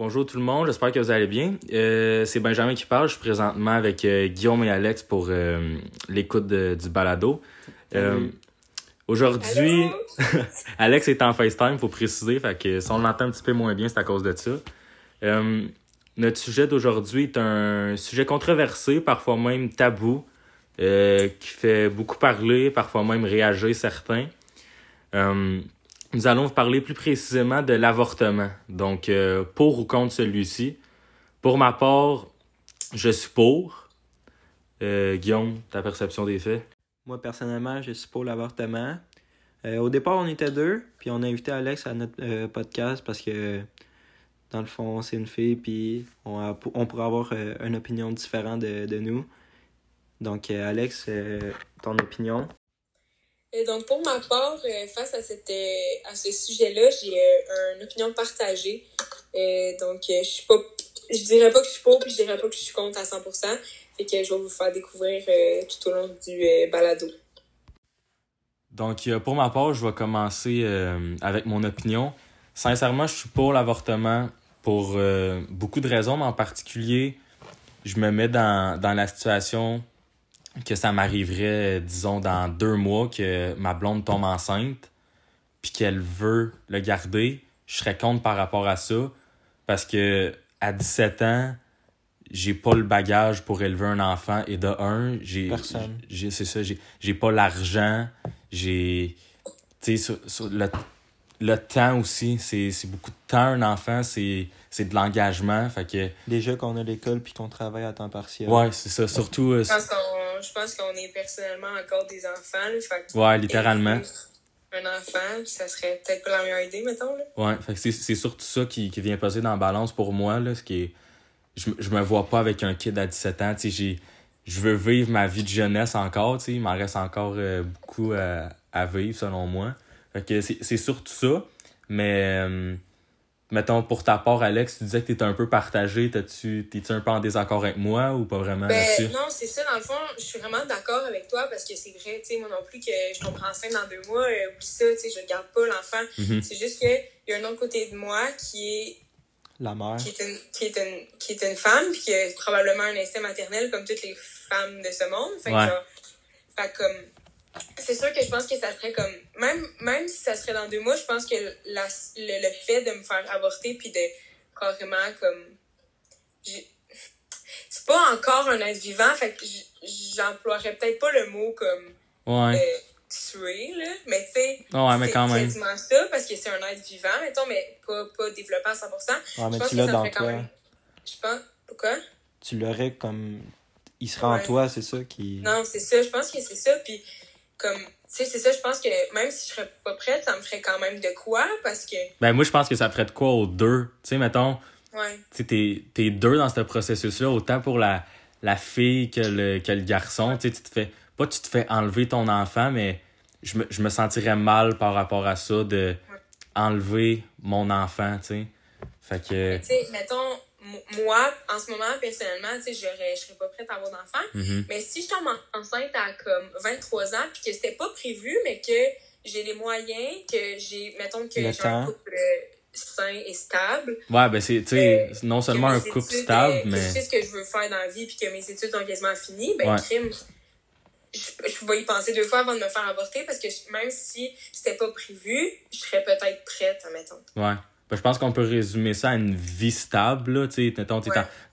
Bonjour tout le monde, j'espère que vous allez bien. Euh, c'est Benjamin qui parle. Je suis présentement avec euh, Guillaume et Alex pour euh, l'écoute du balado. Aujourd'hui, Alex est en FaceTime, faut préciser. Fait que si on l'entend un petit peu moins bien, c'est à cause de ça. notre sujet d'aujourd'hui est un sujet controversé, parfois même tabou, qui fait beaucoup parler, parfois même réagir certains. Nous allons vous parler plus précisément de l'avortement. Donc, euh, pour ou contre celui-ci. Pour ma part, je suis pour. Euh, Guillaume, ta perception des faits? Moi, personnellement, je suis pour l'avortement. Euh, au départ, on était deux, puis on a invité Alex à notre podcast parce que, dans le fond, c'est une fille, puis on, on pourrait avoir une opinion différente de, de nous. Donc, Alex, ton opinion? Et donc, pour ma part, euh, face à, cette, euh, à ce sujet-là, j'ai euh, une opinion partagée. donc, je suis pas, je dirais pas que je suis pour, puis je dirais pas que je suis contre à 100%. Fait que je vais vous faire découvrir tout au long du balado. Donc, pour ma part, je vais commencer avec mon opinion. Sincèrement, je suis pour l'avortement pour beaucoup de raisons, mais en particulier, je me mets dans, dans la situation que ça m'arriverait, disons, dans deux mois, que ma blonde tombe enceinte, puis qu'elle veut le garder, je serais contre par rapport à ça, parce que à 17 ans, j'ai pas le bagage pour élever un enfant, et de un, j'ai... Personne. C'est ça, j'ai pas l'argent, j'ai... Tu sais, le, le temps aussi, c'est beaucoup de temps, un enfant, c'est de l'engagement, fait que... Déjà qu'on a l'école puis qu'on travaille à temps partiel. Ouais, c'est ça, surtout... Euh, je pense qu'on est personnellement encore des enfants. fait ouais, littéralement. Un enfant, ça serait peut-être pas la meilleure idée, mettons. Là. Ouais, fait c'est, c'est surtout ça qui, qui vient passer dans la balance pour moi. Là, ce qui est, je, je me vois pas avec un kid à 17 ans. J'ai, je veux vivre ma vie de jeunesse encore. Il m'en reste encore euh, beaucoup à, vivre, selon moi. Fait que c'est surtout ça. Mais. Euh, mettons, pour ta part, Alex, tu disais que tu étais un peu partagé. T'es-tu un peu en désaccord avec moi ou pas vraiment ben, Non, c'est ça. Dans le fond, je suis vraiment d'accord avec toi parce que c'est vrai, tu sais, moi non plus, que je tombe enceinte dans deux mois, euh, ou ça, tu sais, je garde pas l'enfant. Mm-hmm. C'est juste qu'il y a un autre côté de moi qui est. La mère. Qui est une, qui est une, qui est une femme, puis qui a probablement un instinct maternel comme toutes les femmes de ce monde. Fait que, genre, fait comme c'est sûr que je pense que ça serait comme même même si ça serait dans deux mois je pense que la, le, le, fait de me faire avorter puis de carrément comme c'est pas encore un être vivant fait que j'emploierais peut-être pas le mot comme ouais. euh, tuer là mais tu sais ouais, mais quand même. quasiment ça parce que c'est un être vivant mettons mais pas pas développé à 100% ouais, mais je pense tu l'as dans toi. même... je pense pourquoi? Tu l'aurais comme il serait en toi c'est ça qui non c'est ça je pense que c'est ça puis comme tu sais c'est ça je pense que même si je serais pas prête ça me ferait quand même de quoi parce que ben moi je pense que ça ferait de quoi aux deux. Tu sais mettons ouais. tu t'es es deux dans ce processus là autant pour la la fille que le que le garçon tu sais tu te fais pas tu te fais enlever ton enfant mais je me, je me sentirais mal par rapport à ça de enlever mon enfant tu sais. Fait que tu sais mettons moi, en ce moment, personnellement, tu sais, je serais pas prête à avoir d'enfant. Mm-hmm. Mais si je tombe enceinte à comme 23 ans, puis que c'était pas prévu, mais que j'ai les moyens, que j'ai, mettons que j'ai un couple euh, sain et stable. Ouais, ben c'est, tu sais, euh, non seulement un couple stable, euh, mais. je sais ce que je veux faire dans la vie, puis que mes études sont quasiment finies, ben, crime. Je, je vais y penser deux fois avant de me faire avorter parce que même si c'était pas prévu, je serais peut-être prête, mettons. Ouais. Ben, je pense qu'on peut résumer ça à une vie stable. Tu sais, t'es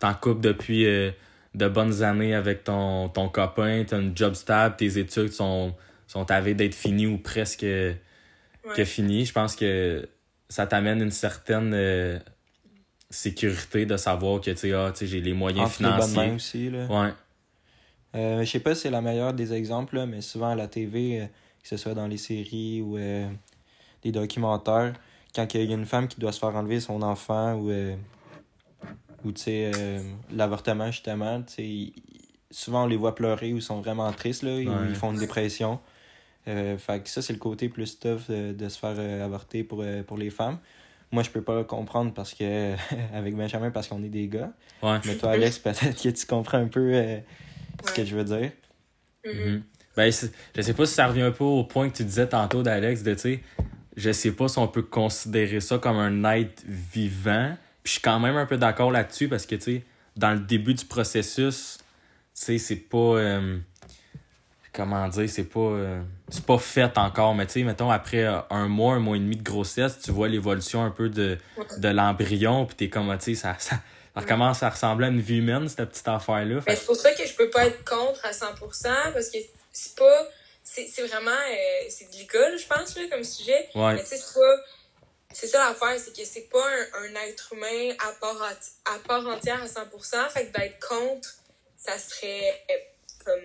en couple depuis euh, de bonnes années avec ton, ton copain, t'as une job stable, tes études sont, sont avées d'être finies ou presque que finies. Je pense que ça t'amène une certaine euh, sécurité de savoir que ah, j'ai les moyens financiers. aussi, là. Ouais. Euh, je sais pas si c'est la meilleure des exemples, là, mais souvent à la TV, que ce soit dans les séries ou les documentaires, quand il y a une femme qui doit se faire enlever son enfant ou, euh, ou tu sais, euh, l'avortement, justement, tu sais, souvent on les voit pleurer ou sont vraiment tristes, là, ils font une dépression. Euh, fait que ça, c'est le côté plus tough de, se faire avorter pour, pour les femmes. Moi, je peux pas le comprendre parce que, avec Benjamin, parce qu'on est des gars. Mais toi, Alex, peut-être que tu comprends un peu ce que je veux dire. Mm-hmm. Ben, je sais pas si ça revient un peu au point que tu disais tantôt d'Alex, de, tu sais, je sais pas si on peut considérer ça comme un être vivant. Puis je suis quand même un peu d'accord là-dessus parce que, tu sais, dans le début du processus, tu sais, c'est pas. euh, comment dire, c'est pas. euh, c'est pas fait encore, mais tu sais, mettons, après euh, un mois, un mois et demi de grossesse, tu vois l'évolution un peu de, de l'embryon, puis t'es comme, ah, tu sais, ça, ça, ça commence à ressembler à une vie humaine, cette petite affaire-là. Fait c'est pour ça que je peux pas être contre à 100% parce que c'est pas. C'est vraiment. euh, c'est délicat, là, je pense, là, comme sujet. Ouais. Mais tu sais, c'est pas. C'est ça l'affaire, c'est que c'est pas un, un être humain à part, à part entière à 100%. Fait que d'être contre, ça serait euh, comme.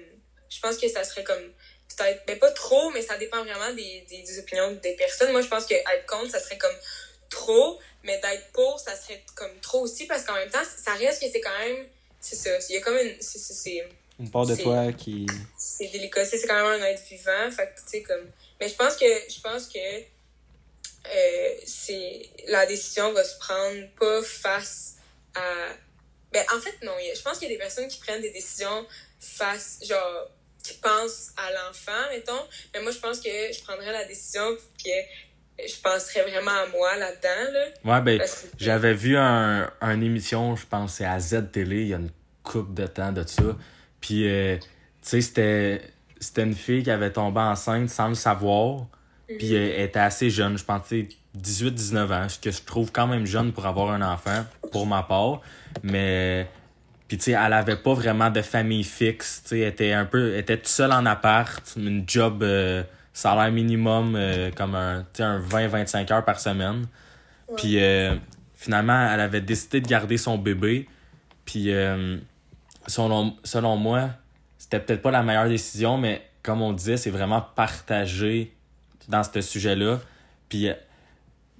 Je pense que ça serait comme. Peut-être. Mais pas trop, mais ça dépend vraiment des, des, des opinions des personnes. Moi, je pense que être contre, ça serait comme trop. Mais d'être pour, ça serait comme trop aussi parce qu'en même temps, ça reste que c'est quand même. C'est ça. Il y a comme une. c'est Une part de toi qui. c'est délicat. C'est c'est quand même un être vivant. Fait que, tu sais, comme. Mais je pense que, je pense que, euh, c'est, la décision va se prendre pas face à, ben, en fait, non. il y a- Je pense qu'il y a des personnes qui prennent des décisions face, genre, qui pensent à l'enfant, mettons. Mais moi, je pense que je prendrais la décision puis que je penserais vraiment à moi là-dedans, là. Ouais, ben, que- j'avais vu un, un émission, je pense, c'est à Z Télé, il y a une couple de temps de ça. Puis, euh, tu sais, c'était, c'était une fille qui avait tombé enceinte sans le savoir. Puis, euh, elle était assez jeune, je pense, tu sais, 18-19 ans, ce que je trouve quand même jeune pour avoir un enfant, pour ma part. Mais, puis, tu sais, elle avait pas vraiment de famille fixe. Tu sais, elle était un peu, elle était toute seule en appart, une job euh, salaire minimum, comme un, un 20-25 heures par semaine. Puis finalement, elle avait décidé de garder son bébé. Puis euh, selon, selon moi, c'était peut-être pas la meilleure décision, mais comme on disait, c'est vraiment partagé dans ce sujet-là. Puis euh,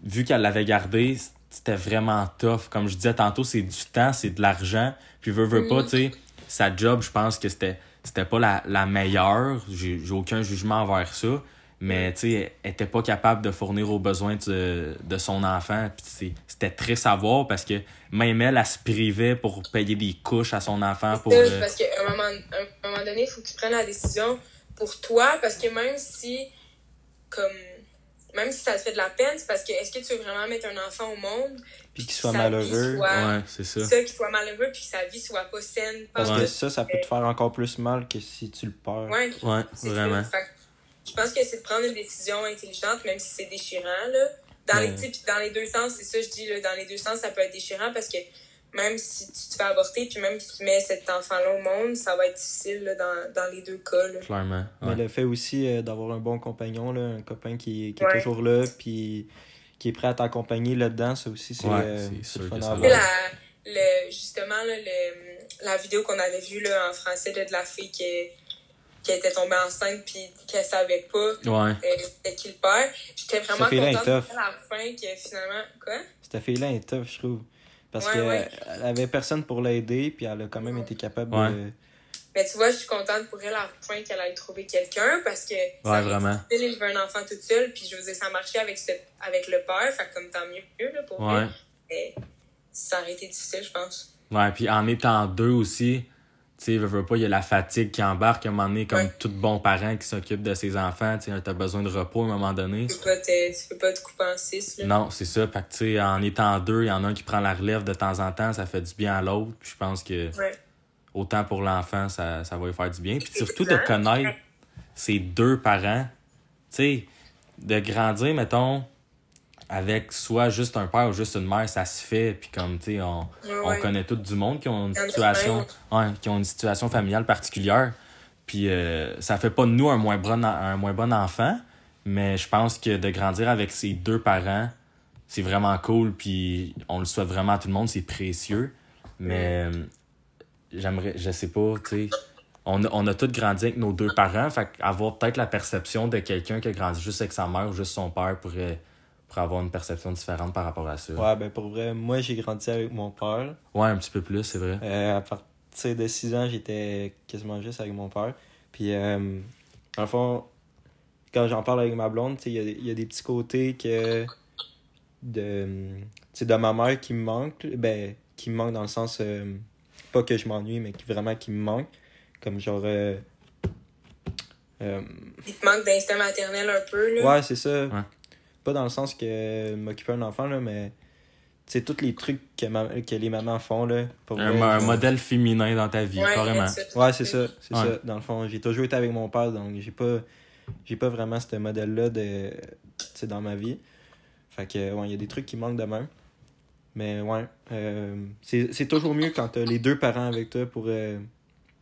vu qu'elle l'avait gardé, c'était vraiment tough. Comme je disais tantôt, c'est du temps, c'est de l'argent. Puis veut, veut pas, tu sais, sa job, je pense que c'était c'était pas la, la meilleure. J'ai j'ai aucun jugement envers ça. Mais, tu sais, elle était pas capable de fournir aux besoins de, de son enfant. Puis c'était très savoir parce que même elle, elle se privait pour payer des couches à son enfant. Pour, euh, parce qu'à un moment, à un moment donné, il faut que tu prennes la décision pour toi, parce que même si, comme, même si ça te fait de la peine, c'est parce que est-ce que tu veux vraiment mettre un enfant au monde, Puis qu'il soit sa malheureux. soit- Ouais, c'est ça. ça, qu'il soit malheureux, puis que sa vie soit pas saine. Parce pas- que ça, ça peut te faire encore plus mal que si tu le perds. Ouais, vraiment. ça. Fait que je pense que c'est de prendre une décision intelligente, même si c'est déchirant, là. Dans, les, Ouais. dans les deux sens, c'est ça, je dis, là, dans les deux sens, ça peut être déchirant parce que même si tu te fais avorter, puis même si tu mets cet enfant-là au monde, ça va être difficile là, dans, dans les deux cas. Là. Clairement. Mais le fait aussi euh, d'avoir un bon compagnon, là, un copain qui, qui est Ouais. toujours là, puis qui est prêt à t'accompagner là-dedans, ça aussi, c'est Ouais, euh, sûr fun à la, le, justement, là, le, la vidéo qu'on avait vue là, en français là, de la fille qui, qui était tombée enceinte puis qu'elle savait pas Ouais. euh, c'était qui le père, j'étais vraiment contente à la fin que finalement... Quoi? Cette fille-là est tough, je trouve. Parce Ouais, qu'elle ouais. elle avait personne pour l'aider, puis elle a quand même été capable Ouais. de. Mais tu vois, je suis contente pour elle à la fin qu'elle ait trouvé quelqu'un parce que ça aurait été vraiment. difficile d'élever un enfant toute seule. Puis je veux dire, ça marchait avec, ce, avec le père, fait que comme tant mieux là, pour Ouais. elle. Mais ça aurait été difficile, je pense. Ouais, puis en étant deux aussi, tu sais, veux, pas, il y a la fatigue qui embarque à un moment donné, comme Ouais. tout bon parent qui s'occupe de ses enfants, tu t'as besoin de repos à un moment donné. Tu peux pas te, tu peux pas te couper en six. Là. Non, c'est ça. Fait que, tu sais, en étant deux, il y en a un qui prend la relève de temps en temps, ça fait du bien à l'autre. Je pense que Ouais. autant pour l'enfant, ça, ça va lui faire du bien. Puis surtout de connaître ses deux parents. Tu sais, de grandir, mettons, avec soit juste un père ou juste une mère, ça se fait. Puis comme, tu sais, on, on connaît tout du monde qui ont une situation, ouais, qui ont une situation familiale particulière. Puis euh, ça fait pas de nous un moins bon, un moins bon enfant, mais je pense que de grandir avec ses deux parents, c'est vraiment cool. Puis on le souhaite vraiment à tout le monde, c'est précieux. Mais euh, j'aimerais, je sais pas, tu sais. On a, on a tous grandi avec nos deux parents, fait avoir peut-être la perception de quelqu'un qui a grandi juste avec sa mère ou juste son père pourrait, pourrait avoir une perception différente par rapport à ça. Ouais, ben pour vrai, moi j'ai grandi avec mon père. Ouais, un petit peu plus, c'est vrai. Euh, à partir de 6 ans, j'étais quasiment juste avec mon père. Puis, euh, dans le fond, quand j'en parle avec ma blonde, tu sais, il y, a y a des petits côtés que. de, tu sais, de ma mère qui me manquent. Ben, qui me manquent dans le sens. euh, pas que je m'ennuie, mais qui vraiment qui me manquent. Comme genre. euh, euh, Il te manque d'instinct maternel un peu. Là. Ouais, c'est ça. Ouais. Pas dans le sens que m'occuper d'un enfant, là, mais c'est tous les trucs que, ma- que les mamans font, là. Pour Un, vrai, un modèle féminin dans ta vie, Ouais, carrément. Ouais, c'est ça, c'est Ouais. ça. Dans le fond, j'ai toujours été avec mon père, donc j'ai pas j'ai pas vraiment ce modèle-là de dans ma vie. Fait que ouais, il y a des trucs qui manquent de même. Mais ouais, euh, c'est c'est toujours mieux quand t'as les deux parents avec toi pour euh,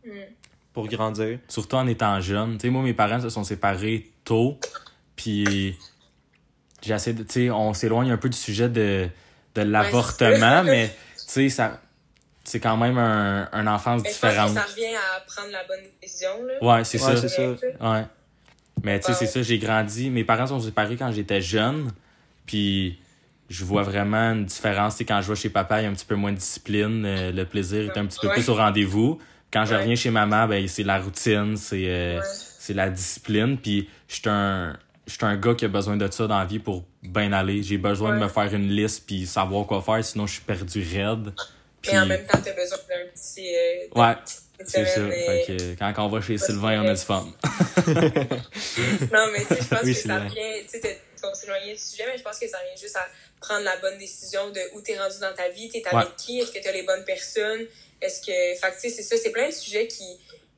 Mm. pour grandir. Surtout en étant jeune. Tu sais, moi, mes parents se sont séparés tôt. Puis, j'essaie de. Tu sais, on s'éloigne un peu du sujet de, de l'avortement, mais, tu sais, ça. C'est quand même un, un enfance différente. ça revient à prendre la bonne décision. Là. Ouais, c'est Ouais, ça. c'est ça. Ouais. Mais tu sais, c'est ça, j'ai grandi. Mes parents sont séparés quand j'étais jeune. Puis je vois vraiment une différence. Quand je vais chez papa, il y a un petit peu moins de discipline. euh, le plaisir est un petit peu Ouais. plus au rendez-vous. Quand je Ouais. reviens chez maman, ben c'est la routine, c'est euh, Ouais. la discipline. Puis je suis un, je suis un gars qui a besoin de ça dans la vie pour bien aller. J'ai besoin de me faire une liste puis savoir quoi faire, sinon je suis perdu raide. Puis, en même temps, t'as besoin d'un petit. euh, ouais, c'est ça. semaine, Fait que, quand on va chez Sylvain, on a du fun. Non, mais tu sais, je pense Oui, que ça vient. Tu sais, t'es- on s'éloignait du sujet, mais je pense que ça vient juste à prendre la bonne décision de où t'es rendu dans ta vie, t'es avec Ouais. qui, est-ce que t'as les bonnes personnes, est-ce que. Fait tu sais, c'est ça, c'est plein de sujets qui,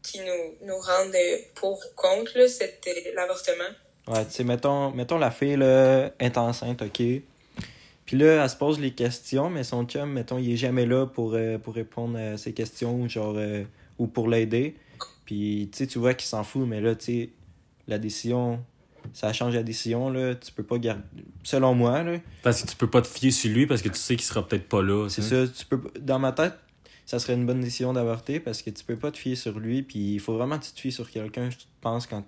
qui nous, nous rendent pour ou contre, là, euh, l'avortement. Ouais, tu sais, mettons, mettons la fille, là, est enceinte, ok. Puis là, elle se pose les questions, mais son chum, mettons, il est jamais là pour, euh, pour répondre à ses questions, genre, euh, ou pour l'aider. Puis, tu sais, tu vois qu'il s'en fout, mais là, tu sais, la décision, ça change la décision, là. Tu peux pas garder. Selon moi, là, Parce que tu peux pas te fier sur lui parce que tu sais qu'il sera peut-être pas là. c'est ça. Tu peux, dans ma tête, ça serait une bonne décision d'avorter parce que tu peux pas te fier sur lui. Puis, il faut vraiment que tu te fies sur quelqu'un, je pense, quand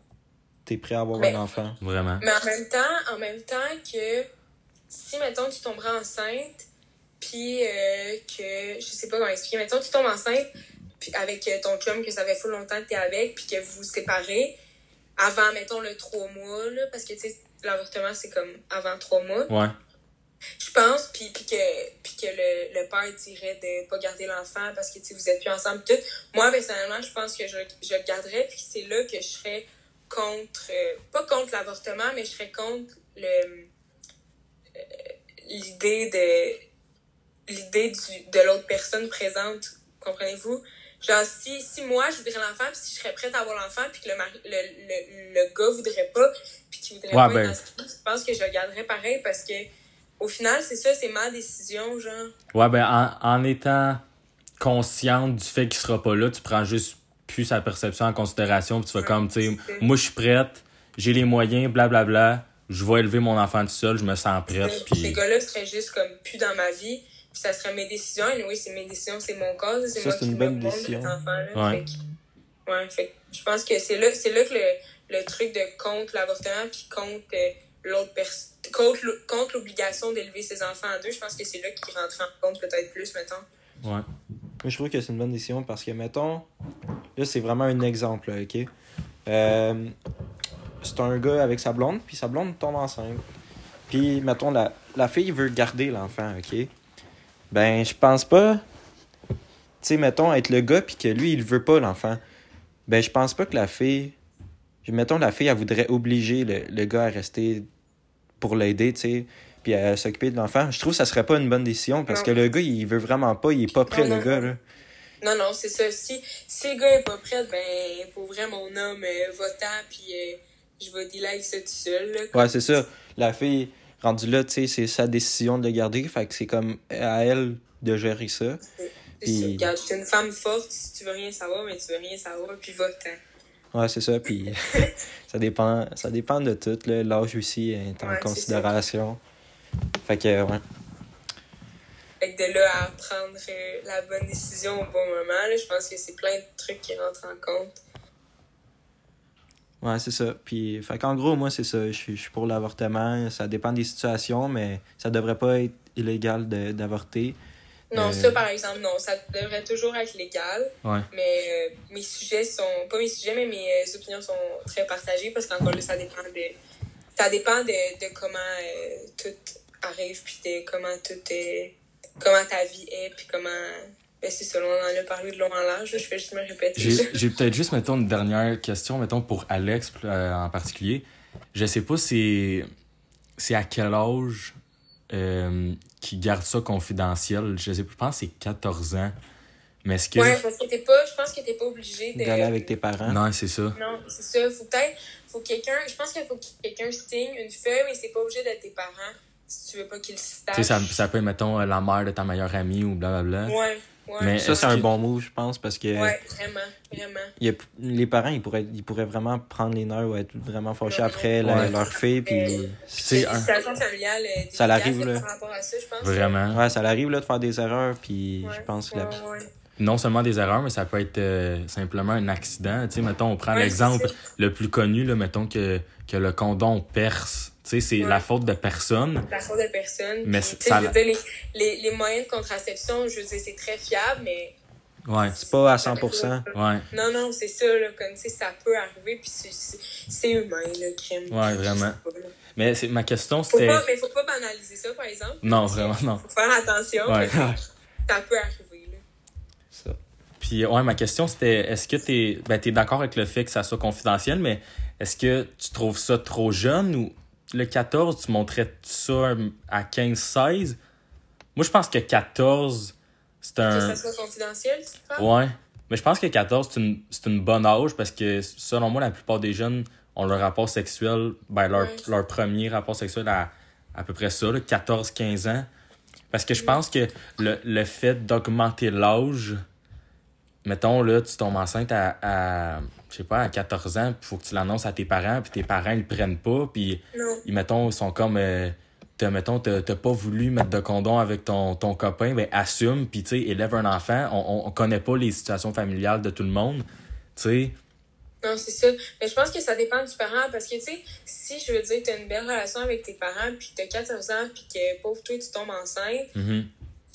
t'es prêt à avoir Mais- un enfant? Vraiment. Mais en même temps, en même temps que si, mettons, tu tomberas enceinte, puis euh, que, je sais pas comment expliquer, mettons, tu tombes enceinte puis avec euh, ton chum que ça fait full longtemps que t'es avec, puis que vous vous séparez avant, mettons, le trois mois, là, parce que, tu sais, l'avortement, c'est comme avant trois mois, Ouais. je pense, puis, puis que, puis que le, le père dirait de pas garder l'enfant parce que, tu sais, vous êtes plus ensemble, tout. Moi, personnellement, je pense que je, je le garderais, puis c'est là que je serais contre, euh, pas contre l'avortement, mais je serais contre le, euh, l'idée de, l'idée de l'autre personne présente, comprenez-vous? Genre, si, si moi, je voudrais l'enfant, puis si je serais prête à avoir l'enfant, puis que le, mari, le, le, le gars voudrait pas, puis qu'il voudrait Ouais, pas ben. dans ce je pense que je le garderais pareil parce que, au final, c'est ça, c'est ma décision, genre. Ouais, ben, en, en étant consciente du fait qu'il sera pas là, tu prends juste plus sa perception en considération, puis tu fais Ouais, comme, tu sais, moi, je suis prête, j'ai les moyens, blablabla, je vais élever mon enfant tout seul, je me sens prête, Puis ces gars-là seraient juste comme plus dans ma vie, puis ça serait mes décisions. Et oui, c'est mes décisions, c'est mon corps, c'est Ça, moi c'est qui une bonne décision. cet enfant-là. Ouais. Fait que- ouais, fait que je pense que c'est là, c'est là que le, le truc de contre l'avortement, puis contre euh, l'autre personne, contre l'obligation d'élever ses enfants à deux, je pense que c'est là qu'il rentre en compte peut-être plus, mettons. Ouais. Moi, je trouve que c'est une bonne décision parce que, mettons, là, c'est vraiment un exemple, là, OK? Euh, c'est un gars avec sa blonde, puis sa blonde tombe enceinte. Puis, mettons, la, la fille veut garder l'enfant, OK? Ben, je pense pas, tu sais, mettons, être le gars, puis que lui, il veut pas l'enfant. Ben, je pense pas que la fille, mettons, la fille, elle voudrait obliger le, le gars à rester pour l'aider, tu sais, puis à s'occuper de l'enfant. Je trouve que ça serait pas une bonne décision parce Non. que le gars, il veut vraiment pas, il est pas prêt, Non, le non, gars, là. Non, non, c'est ça. Si, si le gars est pas prêt, ben, pour vrai, mon homme, euh, va-t'en, puis euh, je vais dealer avec ça tout seul, là. Ouais, c'est ça. La fille, rendue là, tu sais, c'est sa décision de le garder. Fait que c'est comme à elle de gérer ça. Puis- Regarde, t'es une femme forte, si tu veux rien savoir, mais tu veux rien savoir, puis va-t'en. Ouais, c'est ça. Puis ça dépend ça dépend de tout. L'âge aussi est en Ouais, considération. Fait que, ouais. Fait que de là à prendre euh, la bonne décision au bon moment, là, je pense que c'est plein de trucs qui rentrent en compte. Ouais, c'est ça. Puis, fait qu'en gros, moi, c'est ça. Je suis je suis pour l'avortement. Ça dépend des situations, mais ça devrait pas être illégal d'avorter. Non, Euh. ça par exemple, non, ça devrait toujours être légal, Ouais. mais euh, mes sujets sont, pas mes sujets, mais mes euh, opinions sont très partagées parce qu'encore là, ça dépend de, ça dépend de, de comment tout arrive, puis de comment tout est, comment ta vie est, puis comment, ben c'est ça, on en a parlé de long en large, je vais juste me répéter. J'ai peut-être juste, mettons, une dernière question, mettons, pour Alex euh, en particulier. Je sais pas c'est c'est à quel âge euh, qui gardent ça confidentiel. Je sais plus, je pense que c'est 14 ans. Mais est-ce que. Ouais, parce que t'es pas, je pense que t'es pas obligé de. D'aller avec tes parents. Non, c'est ça. Non, c'est ça. Faut peut-être, faut que quelqu'un, je pense qu'il faut que quelqu'un signe une feuille, mais c'est pas obligé d'être tes parents si tu veux pas qu'ils le Tu sais, ça, ça peut être, mettons, la mère de ta meilleure amie ou blablabla. Ouais, ouais. Mais- Ça, c'est un bon move, je pense, parce que Ouais, vraiment, vraiment. il y a- les parents, ils pourraient, ils pourraient vraiment prendre les nerfs ou être vraiment fâchés Ouais. après la- Ouais. leur fille. Puis, sais, C'est un- une situation familiale Ça l'arrive, là. Par rapport à ça, je pense. Vraiment. ouais, ça arrive là, de faire des erreurs. Puis, Ouais, je pense que la- ouais, ouais. Non seulement des erreurs, mais ça peut être euh, simplement un accident. Tu sais, mettons, on prend Ouais, l'exemple le plus connu, là, mettons que, que le condom perce. Tu sais, c'est Ouais. la faute de personne. La faute de personne. Mais Puis, ça je veux dire, les, les, les moyens de contraception, je veux dire, c'est très fiable, mais. Ouais. c'est pas à 100%. Ouais. Non, non, c'est ça, là. Comme, tu sais, ça peut arriver, puis c'est- humain, le crime. Ouais, vraiment. Pas. Mais c'est, ma question, c'était. mais faut pas banaliser ça, par exemple. Non, vraiment, non. Faut faire attention. Ouais. Ça peut arriver, là. Ça. Puis, ouais, ma question, c'était est-ce que t'es ben, t'es d'accord avec le fait que ça soit confidentiel, mais est-ce que tu trouves ça trop jeune ou le 14, tu montrais ça à 15-16 Moi, je pense que 14, c'est Que un. ça soit confidentiel, tu parles? Ouais. Mais je pense que 14, c'est une, une bonne âge parce que, selon moi, la plupart des jeunes ont leur rapport sexuel, ben, leur, leur premier rapport sexuel à à peu près ça, 14-15 ans. Parce que je pense que le, le fait d'augmenter l'âge, mettons, là, tu tombes enceinte à, à je sais pas, à 14 ans, puis faut que tu l'annonces à tes parents, puis tes parents, ils le prennent pas, puis Non. ils, mettons, sont comme, euh, t'as, mettons, t'as t'as pas voulu mettre de condom avec ton, ton copain, ben assume, puis tu sais, élève un enfant. On, on, on connaît pas les situations familiales de tout le monde, tu sais. Non, c'est ça. Mais je pense que ça dépend du parent parce que, tu sais, si je veux dire, tu as une belle relation avec tes parents, puis tu as 14 ans, puis que pauvre toi, tu tombes enceinte, Mhm.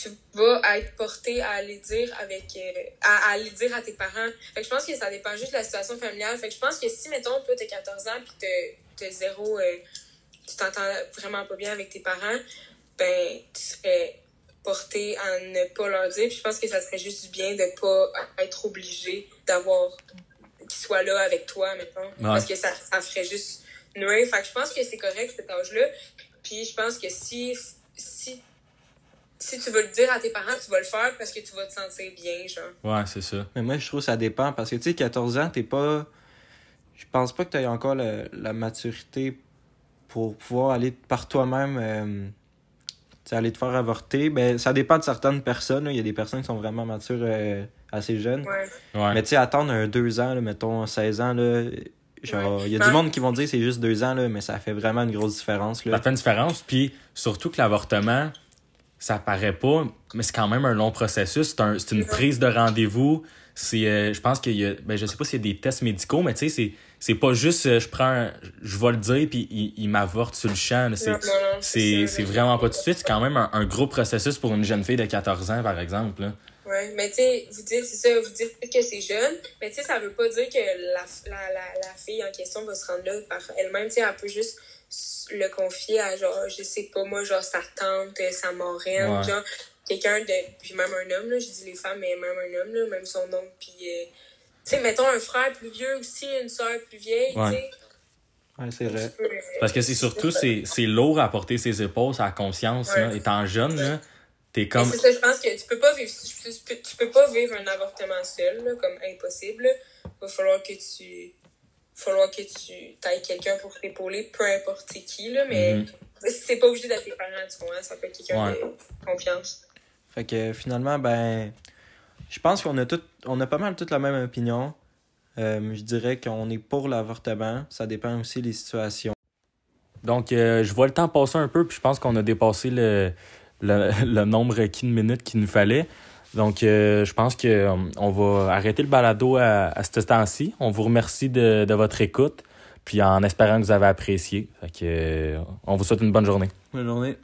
Tu vas être porté à aller dire avec euh, à, à aller dire à tes parents. Fait que je pense que ça dépend juste de la situation familiale. Fait que je pense que si, mettons, toi, t'as 14 ans, puis t'as zéro. euh, tu t'entends vraiment pas bien avec tes parents, ben, tu serais porté à ne pas leur dire. Puis je pense que ça serait juste du bien de pas être obligé d'avoir qu'ils soient là avec toi, mettons. Parce que ça, ça ferait juste nuire. Fait que je pense que c'est correct, cet âge-là. Puis je pense que si, si, si tu veux le dire à tes parents, tu vas le faire parce que tu vas te sentir bien, genre. Ouais, c'est ça. Mais moi, je trouve que ça dépend parce que, tu sais, 14 ans, t'es pas. Je pense pas que tu encore la, la maturité pour pouvoir aller par toi-même. euh, tu sais, aller te faire avorter. Ben, ça dépend de certaines personnes. là. Il y a des personnes qui sont vraiment matures euh, assez jeunes. Ouais. Ouais. Mais tu sais, attendre un 2 ans, là, mettons 16 ans, là, genre, il y a Ben- du monde qui vont dire que c'est juste 2 ans, là, mais ça fait vraiment une grosse différence. Là. Ça fait une différence, puis surtout que l'avortement, ça paraît pas, mais c'est quand même un long processus. C'est un, c'est une prise de rendez-vous. C'est, euh, je pense qu'il y a, ben, je sais pas s'il y a des tests médicaux, mais tu sais, c'est, c'est pas juste, euh, je prends, je vais le dire, puis il, il m'avorte sur le champ. C'est, c'est, c'est vraiment pas tout de suite. C'est quand même un, un gros processus pour une jeune fille de 14 ans, par exemple. là. Ouais, mais tu sais, vous dites, c'est ça, vous dites que c'est jeune, mais tu sais, ça veut pas dire que la, la, la, la fille en question va se rendre là par elle-même, tu sais, elle peut juste le confier à, genre, je sais pas, moi, genre, sa tante, sa marraine, Ouais. genre, quelqu'un de, puis même un homme, là, je dis les femmes, mais même un homme, là, même son oncle, puis, euh, tu sais, mettons un frère plus vieux aussi, une soeur plus vieille, Ouais. tu sais. Ouais, c'est vrai. Parce que c'est surtout, c'est, c'est lourd à porter ses épaules, sa conscience. Ouais. là. Étant jeune, là, t'es comme. c'est ça, je pense que tu peux pas vivre, tu peux, tu pas vivre un avortement seul, là, comme impossible. là. Va falloir que tu, falloir que tu ailles quelqu'un pour t'épauler, peu importe qui, là, mais Mhm. c'est pas obligé d'être tes parents, tu vois, ça peut être quelqu'un Ouais. de confiance. Fait que finalement, ben, je pense qu'on a tout, on a pas mal toute la même opinion. Euh, je dirais qu'on est pour l'avortement. Ça dépend aussi des situations. Donc, euh, je vois le temps passer un peu, puis je pense qu'on a dépassé le, le, le nombre requis de minutes qu'il nous fallait. Donc, euh, je pense qu'on on va arrêter le balado à, à ce temps-ci. On vous remercie de, de votre écoute, puis en espérant que vous avez apprécié. Fait que, euh, on vous souhaite une bonne journée. Bonne journée.